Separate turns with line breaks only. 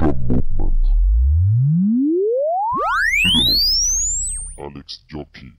Revolution Movement. Alex Jockey.